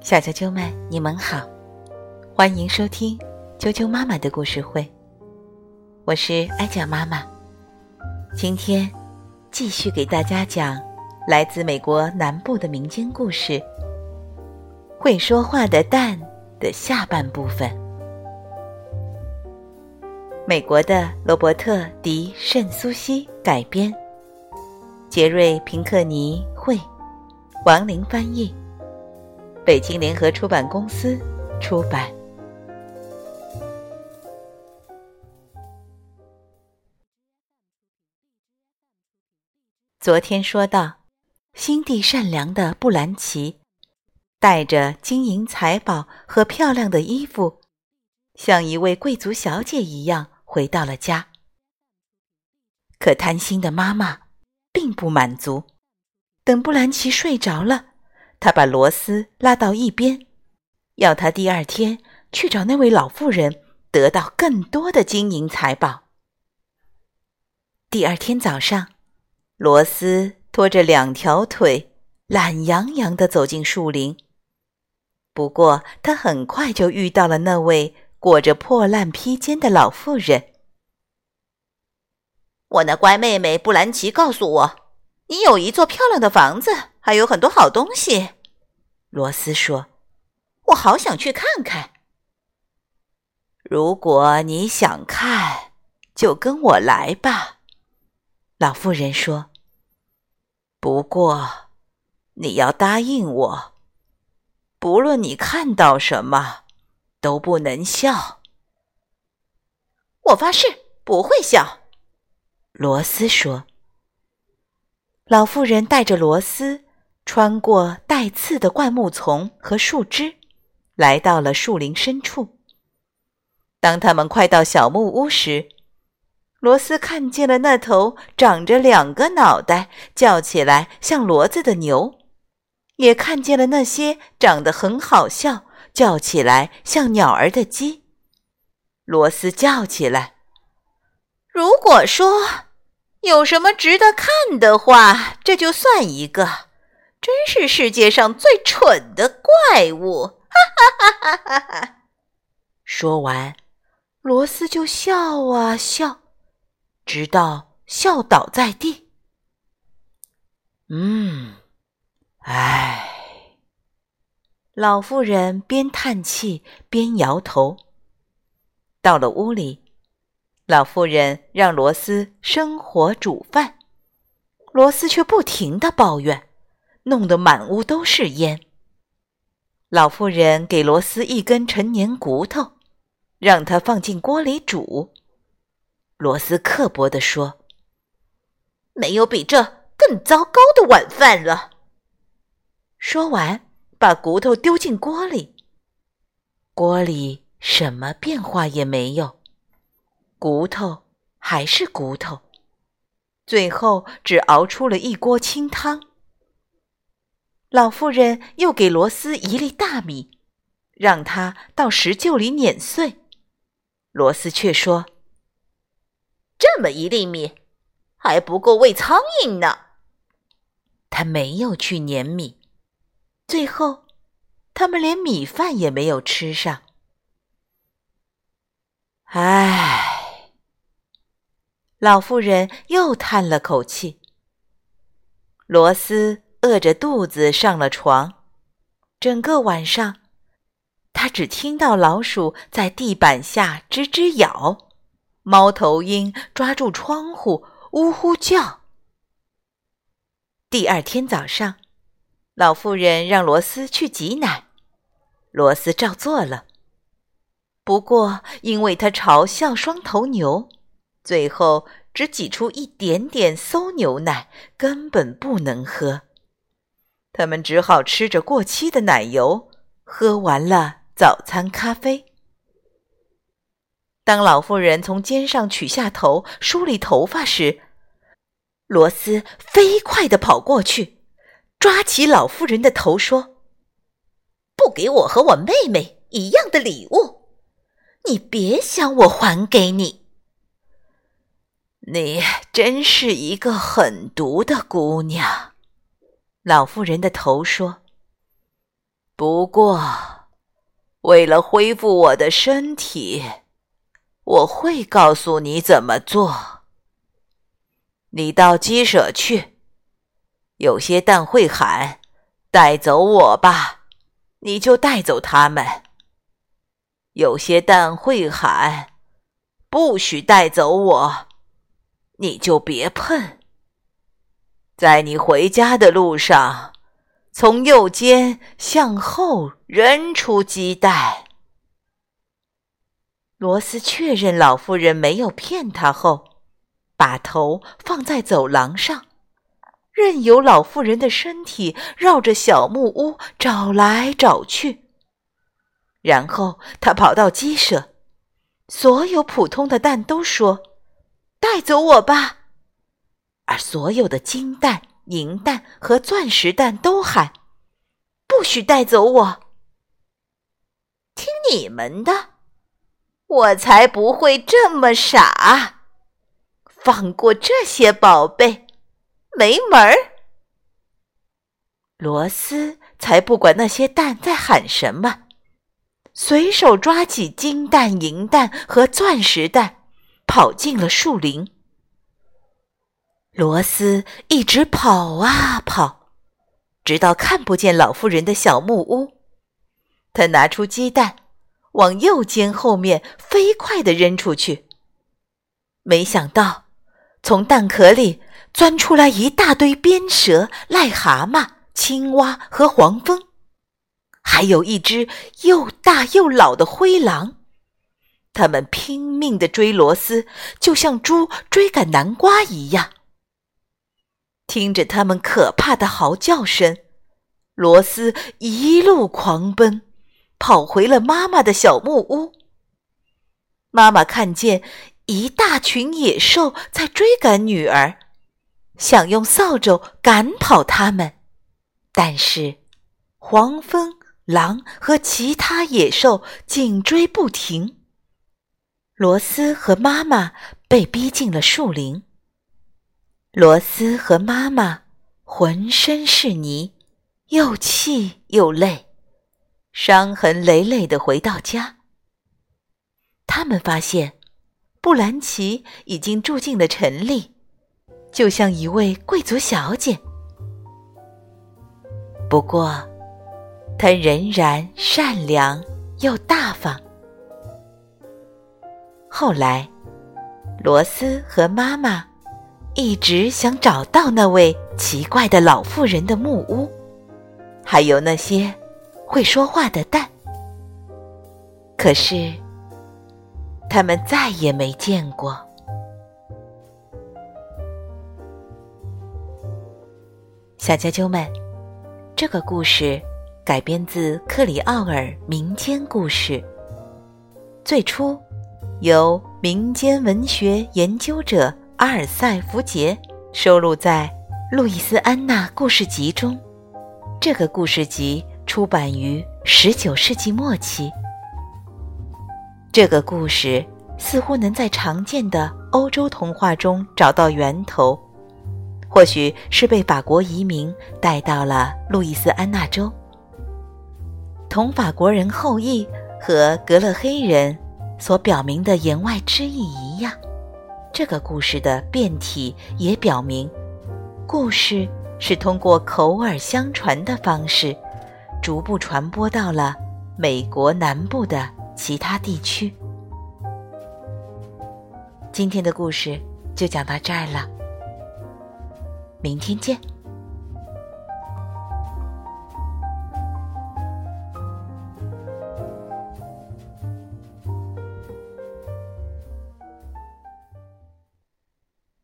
小啾啾们，你们好，欢迎收听啾啾妈妈的故事会。我是艾酱妈妈，今天继续给大家讲来自美国南部的民间故事《会说话的蛋》的下半部分。美国的罗伯特·迪圣苏西改编，杰瑞·平克尼绘，王林翻译，北京联合出版公司出版。昨天说到，心地善良的布兰奇，带着金银财宝和漂亮的衣服，像一位贵族小姐一样回到了家。可贪心的妈妈并不满足，等布兰奇睡着了，他把罗斯拉到一边，要他第二天去找那位老妇人，得到更多的金银财宝。第二天早上。罗斯拖着两条腿，懒洋洋地走进树林。不过，他很快就遇到了那位裹着破烂披肩的老妇人。我那乖妹妹布兰奇告诉我，你有一座漂亮的房子，还有很多好东西。罗斯说：“我好想去看看。”如果你想看，就跟我来吧。”老妇人说。不过，你要答应我，不论你看到什么，都不能笑。我发誓不会笑。”罗斯说。老妇人带着罗斯穿过带刺的灌木丛和树枝，来到了树林深处。当他们快到小木屋时，罗斯看见了那头长着两个脑袋、叫起来像骡子的牛，也看见了那些长得很好笑、叫起来像鸟儿的鸡。罗斯叫起来：“如果说有什么值得看的话，这就算一个。真是世界上最蠢的怪物！”哈哈哈哈哈哈！说完，罗斯就笑啊笑。直到笑倒在地。嗯，唉，老妇人边叹气边摇头。到了屋里，老妇人让罗斯生火煮饭，罗斯却不停的抱怨，弄得满屋都是烟。老妇人给罗斯一根陈年骨头，让他放进锅里煮。罗斯刻薄地说：“没有比这更糟糕的晚饭了。”说完，把骨头丢进锅里。锅里什么变化也没有，骨头还是骨头，最后只熬出了一锅清汤。老妇人又给罗斯一粒大米，让他到石臼里碾碎。罗斯却说。这么一粒米，还不够喂苍蝇呢。他没有去碾米，最后，他们连米饭也没有吃上。唉，老妇人又叹了口气。罗斯饿着肚子上了床，整个晚上，他只听到老鼠在地板下吱吱咬。猫头鹰抓住窗户，呜呼叫。第二天早上，老妇人让罗斯去挤奶，罗斯照做了。不过，因为他嘲笑双头牛，最后只挤出一点点馊牛奶，根本不能喝。他们只好吃着过期的奶油，喝完了早餐咖啡。当老妇人从肩上取下头梳理头发时，罗斯飞快地跑过去，抓起老妇人的头说：“不给我和我妹妹一样的礼物，你别想我还给你。”你真是一个狠毒的姑娘，老妇人的头说：“不过，为了恢复我的身体，我会告诉你怎么做。你到鸡舍去，有些蛋会喊：“带走我吧！”你就带走它们。有些蛋会喊：“不许带走我！”你就别碰。在你回家的路上，从右肩向后扔出鸡蛋。罗斯确认老妇人没有骗他后，把头放在走廊上，任由老妇人的身体绕着小木屋找来找去。然后他跑到鸡舍，所有普通的蛋都说：“带走我吧。”而所有的金蛋、银蛋和钻石蛋都喊：“不许带走我！”听你们的，我才不会这么傻，放过这些宝贝，没门儿！罗斯才不管那些蛋在喊什么，随手抓起金蛋、银蛋和钻石蛋，跑进了树林。罗斯一直跑啊跑，直到看不见老妇人的小木屋。他拿出鸡蛋，往右肩后面飞快地扔出去。没想到，从蛋壳里钻出来一大堆鞭蛇、癞蛤蟆、青蛙和黄蜂，还有一只又大又老的灰狼。他们拼命地追罗斯，就像猪追赶南瓜一样。听着他们可怕的嚎叫声，罗斯一路狂奔，跑回了妈妈的小木屋。妈妈看见一大群野兽在追赶女儿，想用扫帚赶跑它们，但是黄蜂、狼和其他野兽紧追不停。罗斯和妈妈被逼进了树林。罗斯和妈妈浑身是泥，又气又累，伤痕累累的回到家。他们发现，布兰奇已经住进了城里，就像一位贵族小姐。不过，她仍然善良又大方。后来，罗斯和妈妈。一直想找到那位奇怪的老妇人的木屋，还有那些会说话的蛋。可是，他们再也没见过。小啾啾们，这个故事改编自克里奥尔民间故事，最初由民间文学研究者。阿尔塞福杰收录在《路易斯安娜故事集》中。这个故事集出版于十九世纪末期。这个故事似乎能在常见的欧洲童话中找到源头，或许是被法国移民带到了路易斯安那州。同法国人后裔和格勒黑人所表明的言外之意一样。这个故事的变体也表明，故事是通过口耳相传的方式，逐步传播到了美国南部的其他地区。今天的故事就讲到这儿了，明天见。